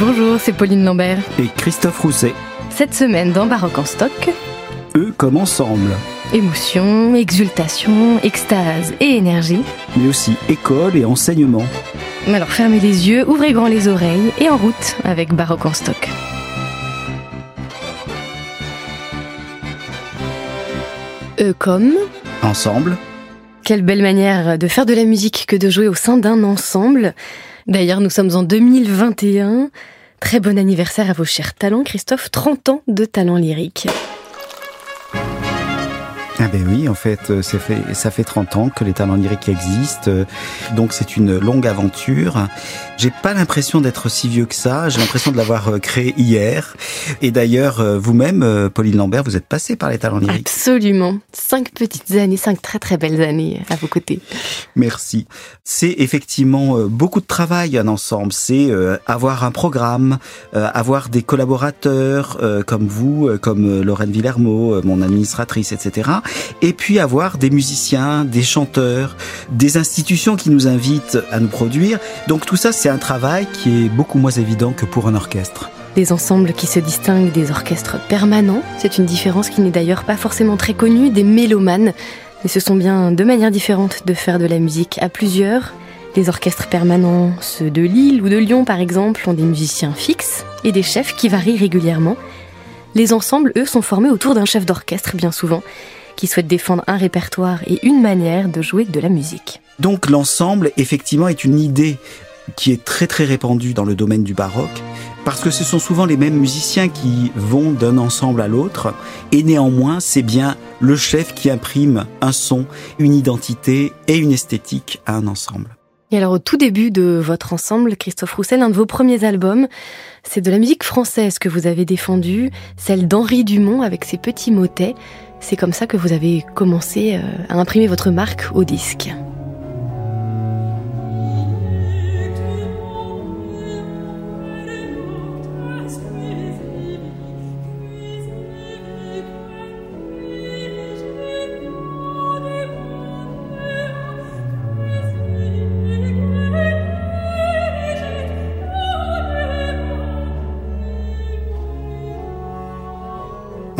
Bonjour, c'est Pauline Lambert. Et Christophe Rousset. Cette semaine dans Baroque en stock. Eux comme ensemble. Émotion, exultation, extase et énergie. Mais aussi école et enseignement. Alors fermez les yeux, ouvrez grand les oreilles et en route avec Baroque en stock. Eux comme Ensemble. Quelle belle manière de faire de la musique que de jouer au sein d'un ensemble. D'ailleurs, nous sommes en 2021. Très bon anniversaire à vos chers talents, Christophe. 30 ans de talent lyrique. Ah ben oui, en fait, euh, ça fait, ça fait 30 ans que les talents lyriques existent, euh, donc c'est une longue aventure. J'ai pas l'impression d'être si vieux que ça, j'ai l'impression de l'avoir euh, créé hier. Et d'ailleurs, vous-même, Pauline Lambert, vous êtes passée par les talents lyriques. Absolument. Cinq petites années, cinq très très belles années à vos côtés. Merci. C'est effectivement beaucoup de travail un ensemble. C'est avoir un programme, avoir des collaborateurs comme vous, comme Lorraine Villermo, mon administratrice, etc et puis avoir des musiciens, des chanteurs, des institutions qui nous invitent à nous produire. Donc tout ça, c'est un travail qui est beaucoup moins évident que pour un orchestre. Des ensembles qui se distinguent des orchestres permanents, c'est une différence qui n'est d'ailleurs pas forcément très connue des mélomanes, mais ce sont bien deux manières différentes de faire de la musique à plusieurs. Les orchestres permanents, ceux de Lille ou de Lyon par exemple, ont des musiciens fixes et des chefs qui varient régulièrement. Les ensembles, eux, sont formés autour d'un chef d'orchestre bien souvent, qui souhaite défendre un répertoire et une manière de jouer de la musique. Donc l'ensemble, effectivement, est une idée qui est très très répandue dans le domaine du baroque, parce que ce sont souvent les mêmes musiciens qui vont d'un ensemble à l'autre, et néanmoins c'est bien le chef qui imprime un son, une identité et une esthétique à un ensemble. Et alors au tout début de votre ensemble, Christophe Roussel, un de vos premiers albums, c'est de la musique française que vous avez défendue, celle d'Henri Dumont avec ses petits motets. C'est comme ça que vous avez commencé euh, à imprimer votre marque au disque.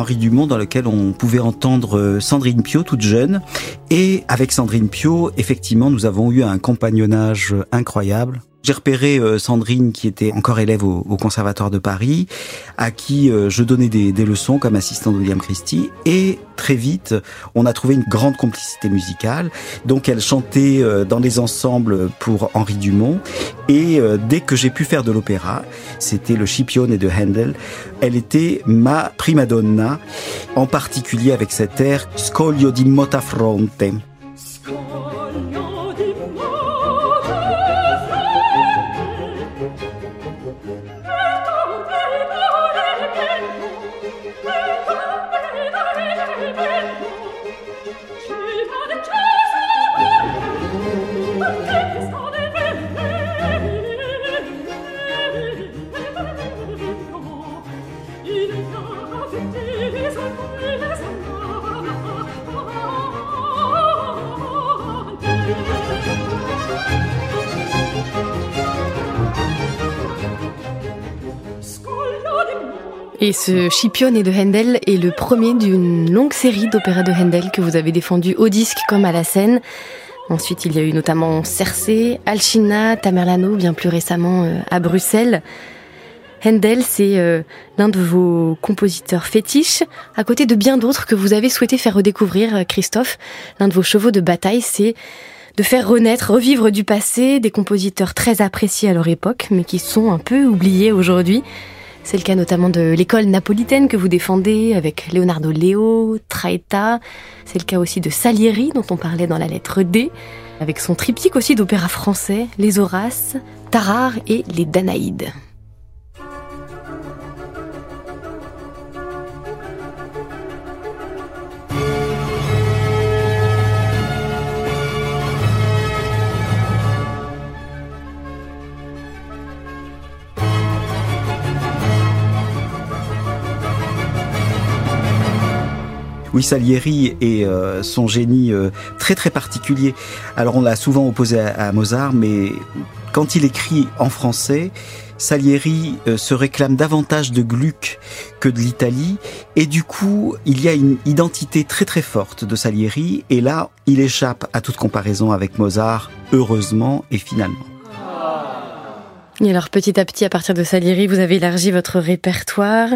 Henri Dumont dans lequel on pouvait entendre euh, Sandrine Pio toute jeune. Et avec Sandrine Pio, effectivement, nous avons eu un compagnonnage incroyable j'ai repéré euh, Sandrine qui était encore élève au, Conservatoire de Paris, à qui euh, je donnais des, leçons comme assistant de William Christie. Et très vite, on a trouvé une grande complicité musicale. Donc elle chantait euh, dans les ensembles pour Henri Dumont. Et dès que j'ai pu faire de l'opéra, c'était le Scipione de Handel, elle était ma prima donna, en particulier avec cet air Scoglio di Motafronte. Et ce Scipione de Handel est le premier d'une longue série d'opéras de Handel que vous avez défendu au disque comme à la scène. Ensuite, il y a eu notamment Cersei, Alcina, Tamerlano, bien plus récemment euh, à Bruxelles. Handel, c'est euh, l'un de vos compositeurs fétiches, à côté de bien d'autres que vous avez souhaité faire redécouvrir, euh, Christophe. L'un de vos chevaux de bataille, c'est de faire renaître, revivre du passé des compositeurs très appréciés à leur époque, mais qui sont un peu oubliés aujourd'hui. C'est le cas notamment de l'école napolitaine que vous défendez avec Leonardo Leo, Traetta. C'est le cas aussi de Salieri dont on parlait dans la lettre D, avec son triptyque aussi d'opéra français, Les Horaces, Tarare et les Danaïdes. Oui, Salieri et euh, son génie euh, très très particulier. Alors on l'a souvent opposé à, Mozart, mais quand il écrit en français, Salieri euh, se réclame davantage de Gluck que de l'Italie, et du coup, il y a une identité très très forte de Salieri, et là, il échappe à toute comparaison avec Mozart, heureusement et finalement. Et alors petit à petit, à partir de Salieri, vous avez élargi votre répertoire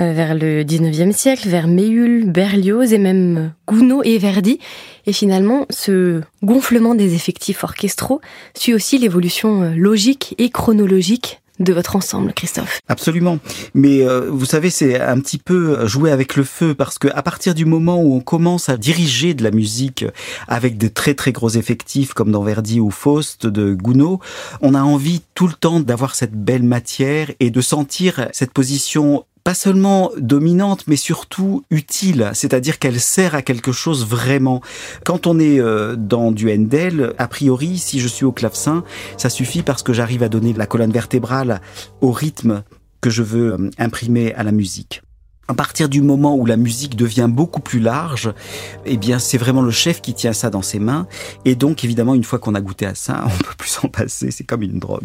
euh, vers le 19e siècle, vers Méhul, Berlioz et même Gounod et Verdi. Et finalement, ce gonflement des effectifs orchestraux suit aussi l'évolution euh, logique et chronologique de votre ensemble, Christophe. Absolument. Mais euh, vous savez, c'est un petit peu jouer avec le feu parce que à partir du moment où on commence à diriger de la musique avec de très très gros effectifs comme dans Verdi ou Faust de Gounod, on a envie tout le temps d'avoir cette belle matière et de sentir cette position pas seulement dominante, mais surtout utile, c'est-à-dire qu'elle sert à quelque chose vraiment. Quand on est euh, dans du Handel, a priori, si je suis au clavecin, ça suffit parce que j'arrive à donner la colonne vertébrale au rythme que je veux euh, imprimer à la musique. À partir du moment où la musique devient beaucoup plus large, eh bien, c'est vraiment le chef qui tient ça dans ses mains. Et donc, évidemment, une fois qu'on a goûté à ça, on peut plus s'en passer. C'est comme une drogue.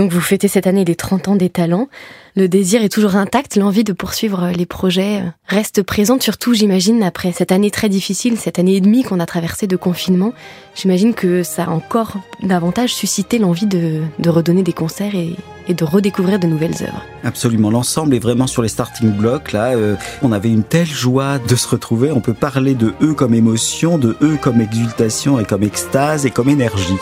Donc vous fêtez cette année les 30 ans des talents. Le désir est toujours intact, l'envie de poursuivre les projets reste présente, surtout j'imagine après cette année très difficile, cette année et demie qu'on a traversée de confinement. J'imagine que ça a encore davantage suscité l'envie de, redonner des concerts et, de redécouvrir de nouvelles œuvres. Absolument, l'ensemble est vraiment sur les starting blocks. Là, euh, on avait une telle joie de se retrouver. On peut parler de eux comme émotion, de eux comme exultation et comme extase et comme énergie.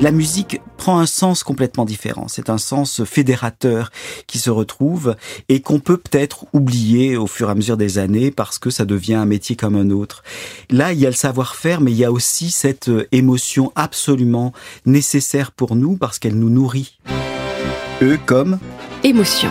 La musique prend un sens complètement différent. C'est un sens fédérateur qui se retrouve et qu'on peut peut-être oublier au fur et à mesure des années parce que ça devient un métier comme un autre. Là, il y a le savoir-faire, mais il y a aussi cette euh, émotion absolument nécessaire pour nous parce qu'elle nous nourrit. Eux comme émotion.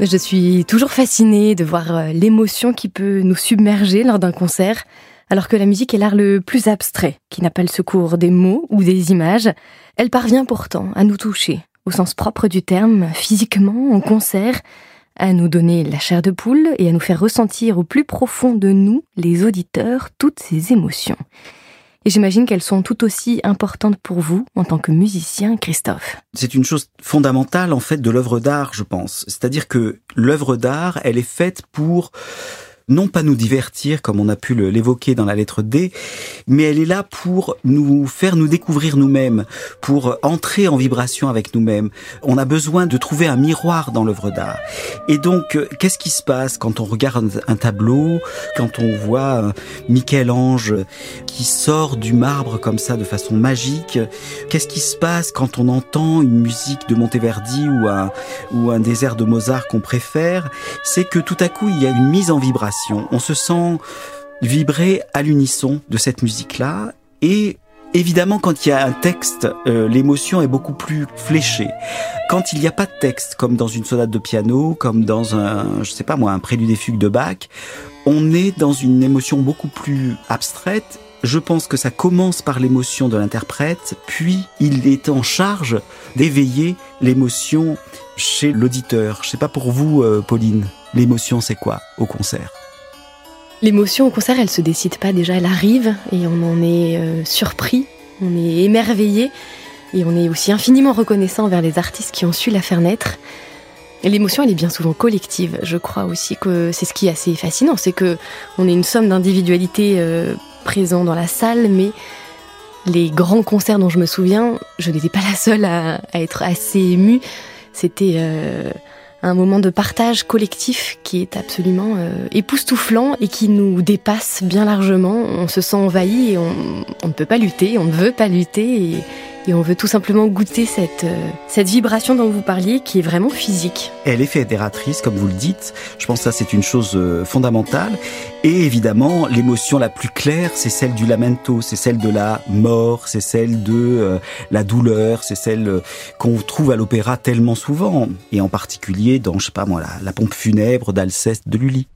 Je suis toujours fascinée de voir euh, l'émotion qui peut nous submerger lors d'un concert alors que la musique est l'art le plus abstrait, qui n'a pas le secours des mots ou des images. Elle parvient pourtant à nous toucher, au sens propre du terme, physiquement, en concert, à nous donner la chair de poule et à nous faire ressentir au plus profond de nous, les auditeurs, toutes ces émotions. Et j'imagine qu'elles sont tout aussi importantes pour vous en tant que musicien, Christophe. C'est une chose fondamentale en fait de l'œuvre d'art, je pense. C'est-à-dire que l'œuvre d'art, elle est faite pour non pas nous divertir comme on a pu l'évoquer dans la lettre D, mais elle est là pour nous faire nous découvrir nous-mêmes, pour entrer en vibration avec nous-mêmes. On a besoin de trouver un miroir dans l'œuvre d'art. Et donc, euh, qu'est-ce qui se passe quand on regarde un tableau, quand on voit Michel-Ange qui sort du marbre comme ça de façon magique? Qu'est-ce qui se passe quand on entend une musique de Monteverdi ou un, ou un désert de Mozart qu'on préfère? C'est que tout à coup, il y a une mise en vibration on se sent vibrer à l'unisson de cette musique-là et Évidemment, quand il y a un texte, euh, l'émotion est beaucoup plus fléchée. Quand il n'y a pas de texte, comme dans une sonate de piano, comme dans un, je sais pas moi, un prélude des fugues de Bach, on est dans une émotion beaucoup plus abstraite. Je pense que ça commence par l'émotion de l'interprète, puis il est en charge d'éveiller l'émotion chez l'auditeur. Je sais pas pour vous, euh, Pauline, l'émotion c'est quoi au concert? L'émotion au concert, elle se décide pas déjà, elle arrive et on en est euh, surpris, on est émerveillé et on est aussi infiniment reconnaissant envers les artistes qui ont su la faire naître. L'émotion, elle est bien souvent collective. Je crois aussi que c'est ce qui est assez fascinant, c'est que on est une somme d'individualités euh, présentes dans la salle, mais les grands concerts dont je me souviens, je n'étais pas la seule à, être assez émue. C'était euh, un moment de partage collectif qui est absolument euh, époustouflant et qui nous dépasse bien largement. On se sent envahi et on, on ne peut pas lutter, on ne veut pas lutter et, et on veut tout simplement goûter cette, euh, cette vibration dont vous parliez qui est vraiment physique. Elle est fédératrice, comme vous le dites. Je pense que ça, c'est une chose euh, fondamentale. Et évidemment, l'émotion la plus claire, c'est celle du lamento, c'est celle de la mort, c'est celle de euh, la douleur, c'est celle qu'on trouve à l'opéra tellement souvent. Et en particulier dans, je sais pas moi, la, la pompe funèbre d'Alceste de Lully.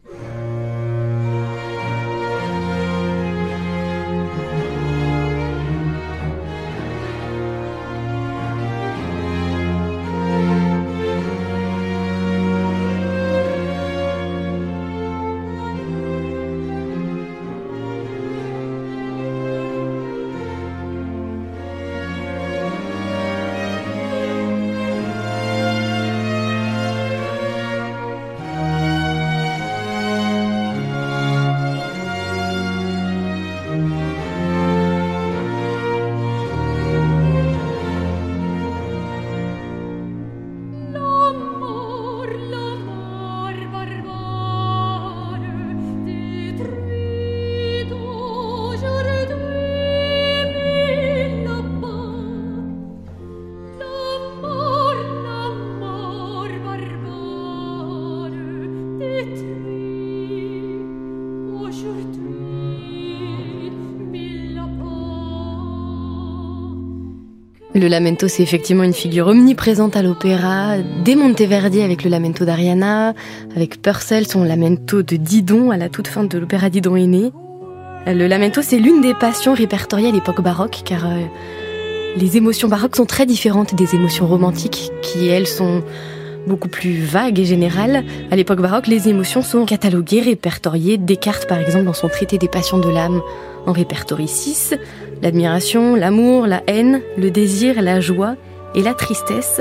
Le lamento, c'est effectivement une figure omniprésente à l'opéra. Dès Monteverdi avec le lamento d'Ariana, avec Purcell, son lamento de Didon à la toute fin de l'opéra Didon est né. Le lamento, c'est l'une des passions répertoriées à l'époque baroque, car euh, les émotions baroques sont très différentes des émotions romantiques, qui elles sont beaucoup plus vagues et générales. À l'époque baroque, les émotions sont cataloguées, répertoriées. Descartes, par exemple, dans son traité des passions de l'âme, en répertorie 6 l'admiration, l'amour, la haine, le désir, la joie et la tristesse,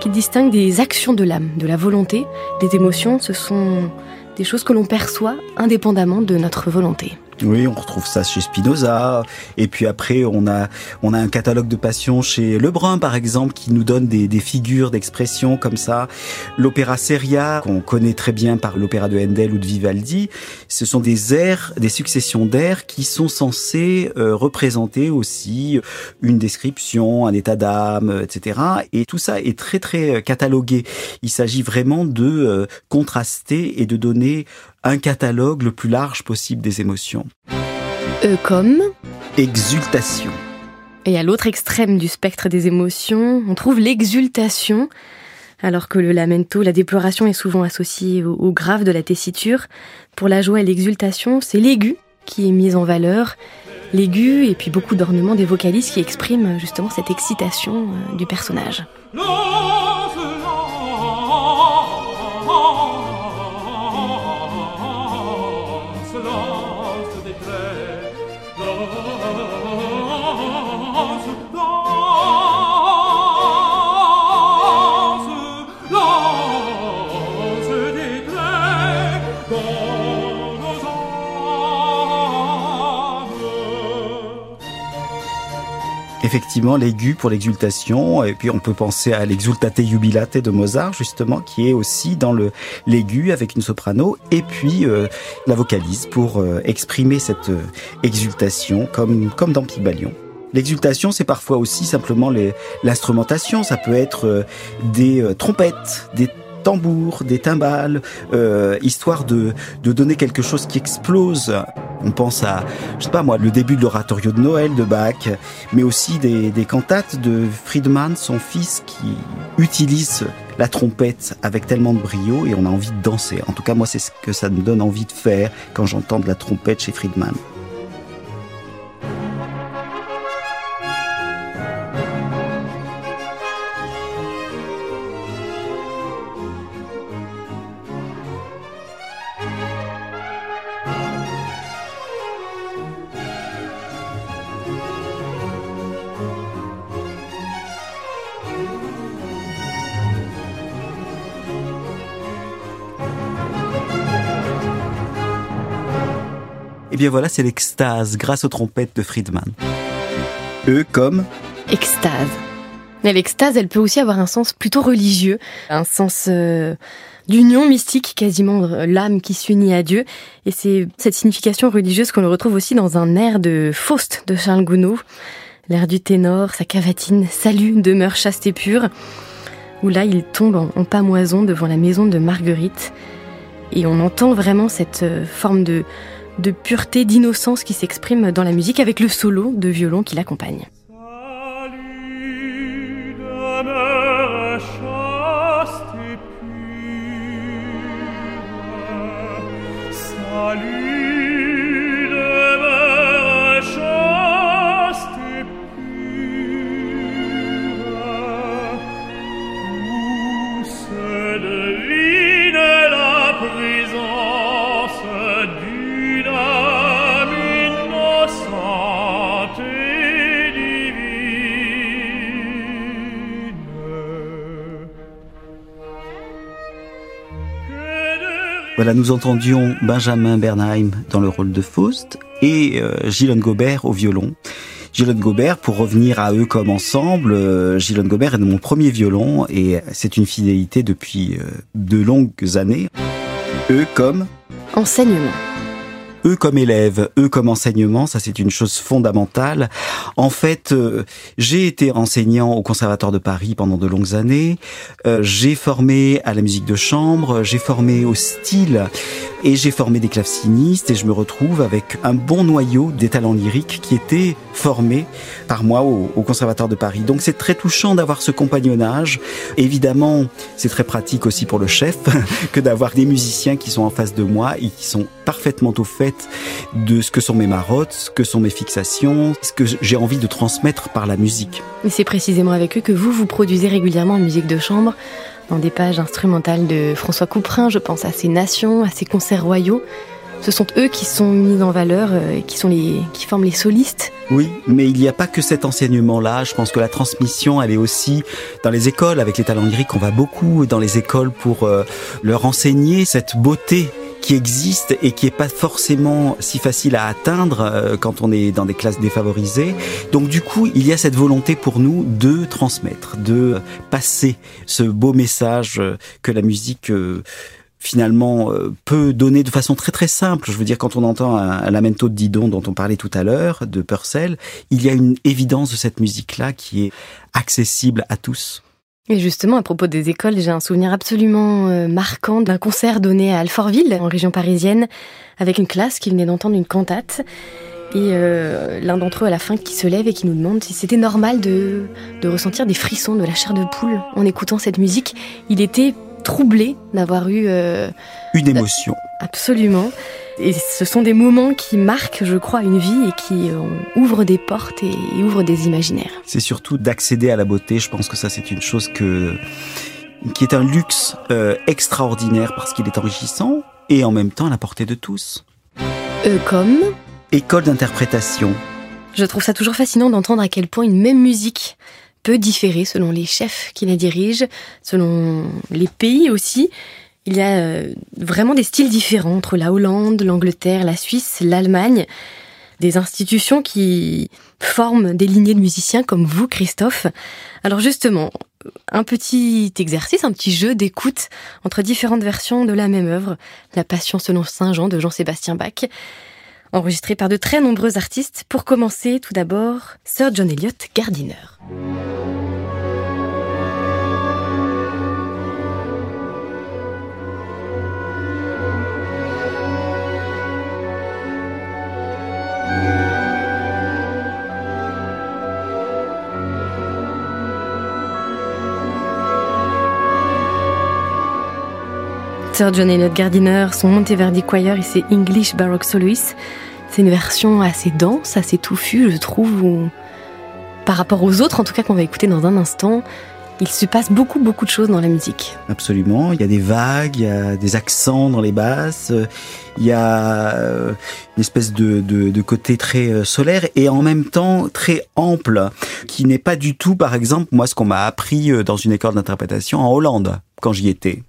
qui distinguent des actions de l'âme, de la volonté, des émotions, ce sont des choses que l'on perçoit indépendamment de notre volonté. Oui, on retrouve ça chez Spinoza. Et puis après, on a, on a un catalogue de passion chez Lebrun, par exemple, qui nous donne des, des figures d'expression comme ça. L'opéra seria, qu'on connaît très bien par l'opéra de Handel ou de Vivaldi, ce sont des airs, des successions d'airs qui sont censés euh, représenter aussi une description, un état d'âme, etc. Et tout ça est très, très catalogué. Il s'agit vraiment de euh, contraster et de donner un catalogue le plus large possible des émotions. E comme? Exultation. Et à l'autre extrême du spectre des émotions, on trouve l'exultation. Alors que le lamento, la déploration est souvent associée au, au grave de la tessiture, pour la joie et l'exultation, c'est l'aigu qui est mis en valeur. L'aigu et puis beaucoup d'ornements des vocalistes qui expriment justement cette excitation euh, du personnage. oh. Effectivement l'aigu pour l'exultation. Et puis on peut penser à l'exultate jubilate de Mozart, justement, qui est aussi dans le l'aigu avec une soprano. Et puis euh, la vocalise pour euh, exprimer cette euh, exultation comme, comme dans Pygmalion. L'exultation, c'est parfois aussi simplement l'instrumentation. Ça peut être des trompettes, des tambours, des timbales, euh, histoire de, de donner quelque chose qui explose. On pense à, je sais pas moi, le début de l'oratorio de Noël de Bach, mais aussi des, des cantates de Friedman, son fils, qui utilise la trompette avec tellement de brio et on a envie de danser. En tout cas, moi, c'est ce que ça me donne envie de faire quand j'entends de la trompette chez Friedman. Bien voilà, c'est l'extase grâce aux trompettes de Friedman. Eux comme Extase. Mais l'extase, elle peut aussi avoir un sens plutôt religieux, un sens euh, d'union mystique, quasiment euh, l'âme qui s'unit à Dieu. Et c'est cette signification religieuse qu'on le retrouve aussi dans un air de Faust de Charles Gounod, l'air du ténor, sa cavatine, salut, demeure chaste et pure, où là il tombe en, en pamoison devant la maison de Marguerite. Et on entend vraiment cette euh, forme de, de pureté, d'innocence qui s'exprime dans la musique avec le solo de violon qui l'accompagne. Nous entendions Benjamin Bernheim dans le rôle de Faust et euh, Gobert au violon. Gilles Gobert, pour revenir à eux comme ensemble, euh, Gilles Gobert est de mon premier violon et c'est une fidélité depuis euh, de longues années. Eux comme enseignement eux comme élèves, eux comme enseignement, ça c'est une chose fondamentale. En fait, euh, j'ai été enseignant au Conservatoire de Paris pendant de longues années. Euh, j'ai formé à la musique de chambre, j'ai formé au style et j'ai formé des clavecinistes et je me retrouve avec un bon noyau des talents lyriques qui étaient formés par moi au, au Conservatoire de Paris. Donc c'est très touchant d'avoir ce compagnonnage. Évidemment, c'est très pratique aussi pour le chef que d'avoir des musiciens qui sont en face de moi et qui sont parfaitement au fait de ce que sont mes marottes, ce que sont mes fixations, ce que j'ai envie de transmettre par la musique. Et c'est précisément avec eux que vous, vous produisez régulièrement une musique de chambre dans des pages instrumentales de François Couperin, je pense à ses nations, à ses concerts royaux. Ce sont eux qui sont mis en valeur et qui sont les qui forment les solistes. Oui, mais il n'y a pas que cet enseignement-là. Je pense que la transmission, elle est aussi dans les écoles. Avec les talents lyriques, on va beaucoup dans les écoles pour euh, leur enseigner cette beauté qui existe et qui est pas forcément si facile à atteindre euh, quand on est dans des classes défavorisées. Donc du coup, il y a cette volonté pour nous de transmettre, de passer ce beau message euh, que la musique euh, finalement peut donner de façon très très simple. Je veux dire, quand on entend un, lamento de Didon dont on parlait tout à l'heure, de Purcell, il y a une évidence de cette musique-là qui est accessible à tous. Et justement, à propos des écoles, j'ai un souvenir absolument euh, marquant d'un concert donné à Alfortville, en région parisienne, avec une classe qui venait d'entendre une cantate. Et euh, l'un d'entre eux à la fin qui se lève et qui nous demande si c'était normal de, de ressentir des frissons, de la chair de poule en écoutant cette musique. Il était troublé d'avoir eu... Euh, une émotion. Absolument. Et ce sont des moments qui marquent, je crois, une vie et qui euh, ouvrent des portes et, ouvrent des imaginaires. C'est surtout d'accéder à la beauté. Je pense que ça, c'est une chose que qui est un luxe euh, extraordinaire parce qu'il est enrichissant et en même temps à la portée de tous. Euh, comme École d'interprétation. Je trouve ça toujours fascinant d'entendre à quel point une même musique peut différer selon les chefs qui la dirigent, selon les pays aussi. Il y a euh, vraiment des styles différents entre la Hollande, l'Angleterre, la Suisse, l'Allemagne. Des institutions qui forment des lignées de musiciens comme vous, Christophe. Alors justement, un petit exercice, un petit jeu d'écoute entre différentes versions de la même œuvre, La Passion selon Saint Jean de Jean-Sébastien Bach, enregistré par de très nombreux artistes. Pour commencer, tout d'abord, Sir John Eliot Gardiner. John Eliot Gardiner, son Monteverdi Choir et ses English Baroque Soloists. C'est une version assez dense, assez touffue, je trouve, où, par rapport aux autres, en tout cas qu'on va écouter dans un instant, il se passe beaucoup, beaucoup de choses dans la musique. Absolument. Il y a des vagues, il y a des accents dans les basses, il y a euh, une espèce de côté très euh, solaire et en même temps très ample, qui n'est pas du tout, par exemple, moi, ce qu'on m'a appris euh, dans une école d'interprétation en Hollande, quand j'y étais.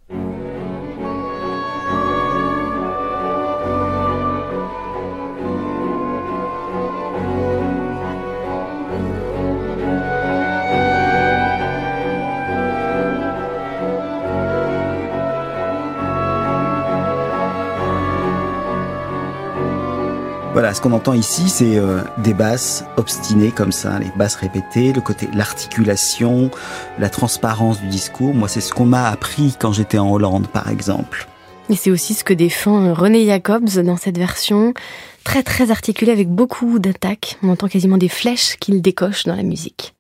Ce qu'on entend ici, c'est euh, des basses obstinées comme ça, les basses répétées, le côté, l'articulation, la transparence du discours. Moi, c'est ce qu'on m'a appris quand j'étais en Hollande, par exemple. Et c'est aussi ce que défend René Jacobs dans cette version, très très articulée avec beaucoup d'attaques. On entend quasiment des flèches qu'il décoche dans la musique.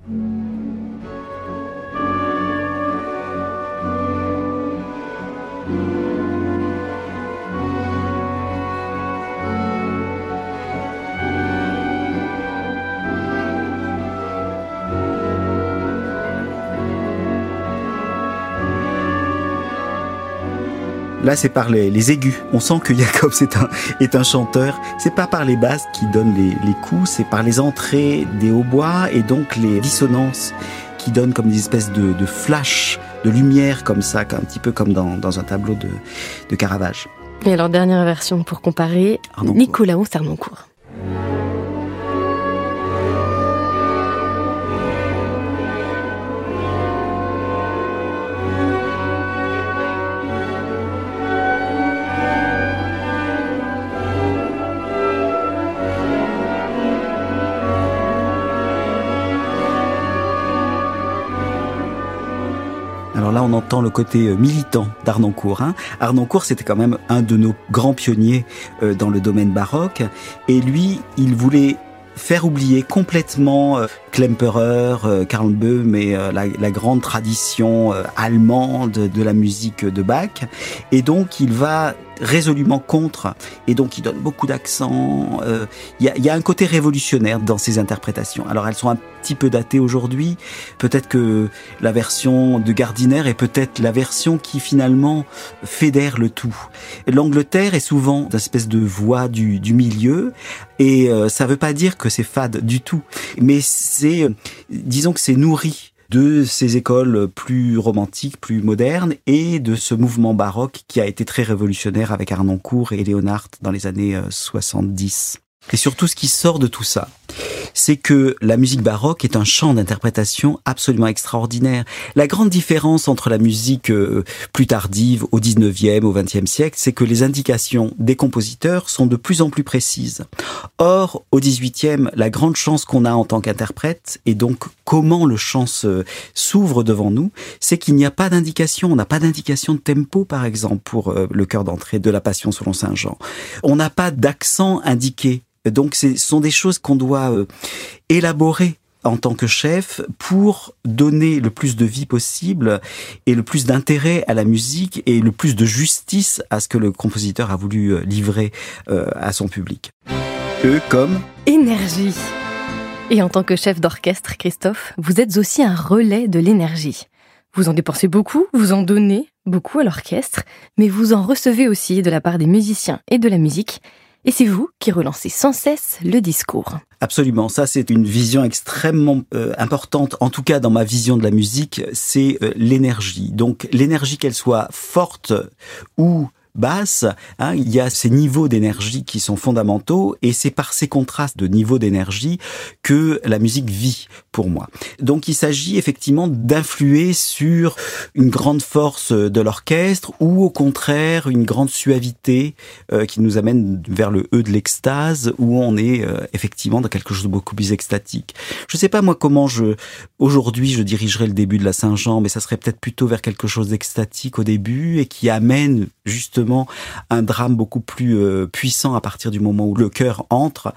Là, c'est par les, aigus. On sent que Jacob est un, est un chanteur. C'est pas par les basses qui donnent les, coups, c'est par les entrées des hautbois et donc les dissonances qui donnent comme des espèces de, de flash, de lumière comme ça, un petit peu comme dans, un tableau de, de Caravage. Et alors, dernière version pour comparer, Nicolas Arnoncourt. On entend le côté euh, militant d'Arnoncourt. Hein. Arnoncourt, c'était quand même un de nos grands pionniers euh, dans le domaine baroque. Et lui, il voulait faire oublier complètement euh, Klemperer, Karl Böhm et la, la, grande tradition allemande de la musique de Bach. Et donc, il va résolument contre, et donc il donne beaucoup d'accent. Euh, il y, a, un côté révolutionnaire dans ses interprétations. Alors elles sont un petit peu datées aujourd'hui. Peut-être que la version de Gardiner est peut-être la version qui finalement fédère le tout. L'Angleterre est souvent une espèce de voix du, milieu, et euh, ça veut pas dire que c'est fade du tout, mais disons que c'est nourri de ces écoles plus romantiques, plus modernes, et de ce mouvement baroque qui a été très révolutionnaire avec Arnoncourt et Léonard dans les années 70. Euh, et surtout, ce qui sort de tout ça, c'est que la musique baroque est un champ d'interprétation absolument extraordinaire. La grande différence entre la musique euh, plus tardive au 19e, au 20e siècle, c'est que les indications des compositeurs sont de plus en plus précises. Or, au 18e, la grande chance qu'on a en tant qu'interprète, et donc comment le chant s'ouvre devant nous, c'est qu'il n'y a pas d'indication. On n'a pas d'indication de tempo, par exemple, pour euh, le cœur d'entrée de la Passion selon Saint Jean. On n'a pas d'accent indiqué donc ce sont des choses qu'on doit euh, élaborer en tant que chef pour donner le plus de vie possible et le plus d'intérêt à la musique et le plus de justice à ce que le compositeur a voulu euh, livrer euh, à son public. Eux comme énergie. Et en tant que chef d'orchestre, Christophe, vous êtes aussi un relais de l'énergie. Vous en dépensez beaucoup, vous en donnez beaucoup à l'orchestre, mais vous en recevez aussi de la part des musiciens et de la musique. Et c'est vous qui relancez sans cesse le discours. Absolument, ça c'est une vision extrêmement euh, importante, en tout cas dans ma vision de la musique, c'est euh, l'énergie. Donc l'énergie qu'elle soit forte ou basse, hein, il y a ces niveaux d'énergie qui sont fondamentaux et c'est par ces contrastes de niveaux d'énergie que la musique vit pour moi. Donc il s'agit effectivement d'influer sur une grande force de l'orchestre ou au contraire une grande suavité euh, qui nous amène vers le E de l'extase où on est euh, effectivement dans quelque chose de beaucoup plus extatique. Je sais pas moi comment je aujourd'hui je dirigerai le début de la Saint-Jean mais ça serait peut-être plutôt vers quelque chose d'extatique au début et qui amène justement un drame beaucoup plus euh, puissant à partir du moment où le cœur entre.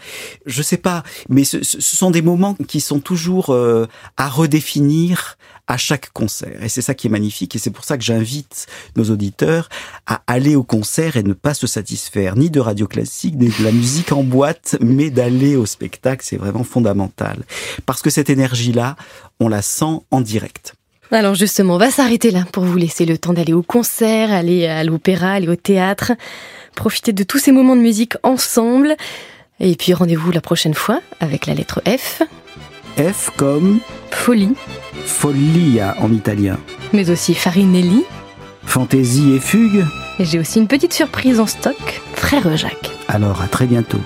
Je sais pas, mais ce, sont des moments qui sont toujours euh, à redéfinir à chaque concert. Et c'est ça qui est magnifique. Et c'est pour ça que j'invite nos auditeurs à aller au concert et ne pas se satisfaire ni de radio classique, ni de la musique en boîte, mais d'aller au spectacle. C'est vraiment fondamental. Parce que cette énergie-là, on la sent en direct. Alors justement, on va s'arrêter là pour vous laisser le temps d'aller au concert, aller à l'opéra, aller au théâtre, profiter de tous ces moments de musique ensemble. Et puis rendez-vous la prochaine fois avec la lettre F. F comme folie. Follia en italien. Mais aussi farinelli. Fantaisie et fugue. Et j'ai aussi une petite surprise en stock, frère Jacques. Alors à très bientôt.